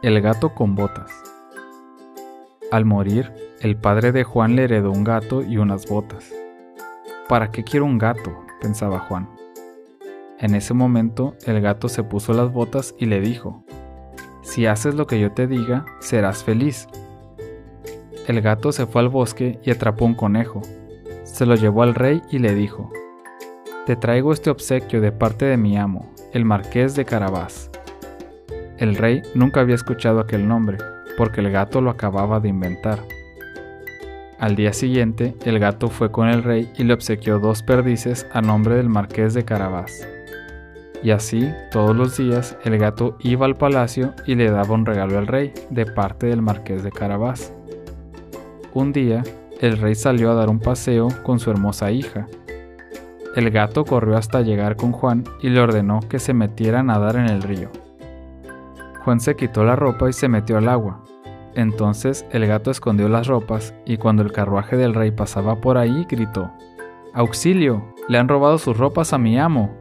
El gato con botas. Al morir, el padre de Juan le heredó un gato y unas botas. ¿Para qué quiero un gato? pensaba Juan. En ese momento, el gato se puso las botas y le dijo, Si haces lo que yo te diga, serás feliz. El gato se fue al bosque y atrapó un conejo. Se lo llevó al rey y le dijo, Te traigo este obsequio de parte de mi amo, el marqués de Carabás. El rey nunca había escuchado aquel nombre, porque el gato lo acababa de inventar. Al día siguiente, el gato fue con el rey y le obsequió dos perdices a nombre del marqués de Carabás. Y así, todos los días, el gato iba al palacio y le daba un regalo al rey, de parte del marqués de Carabás. Un día, el rey salió a dar un paseo con su hermosa hija. El gato corrió hasta llegar con Juan y le ordenó que se metiera a nadar en el río. Juan se quitó la ropa y se metió al agua. Entonces el gato escondió las ropas y cuando el carruaje del rey pasaba por ahí gritó, ¡Auxilio! Le han robado sus ropas a mi amo.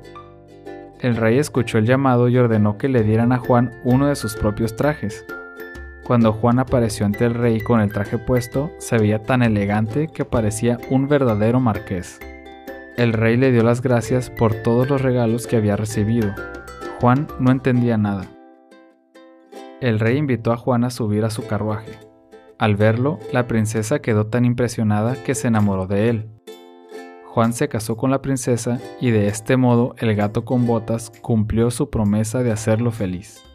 El rey escuchó el llamado y ordenó que le dieran a Juan uno de sus propios trajes. Cuando Juan apareció ante el rey con el traje puesto, se veía tan elegante que parecía un verdadero marqués. El rey le dio las gracias por todos los regalos que había recibido. Juan no entendía nada. El rey invitó a Juan a subir a su carruaje. Al verlo, la princesa quedó tan impresionada que se enamoró de él. Juan se casó con la princesa y de este modo el gato con botas cumplió su promesa de hacerlo feliz.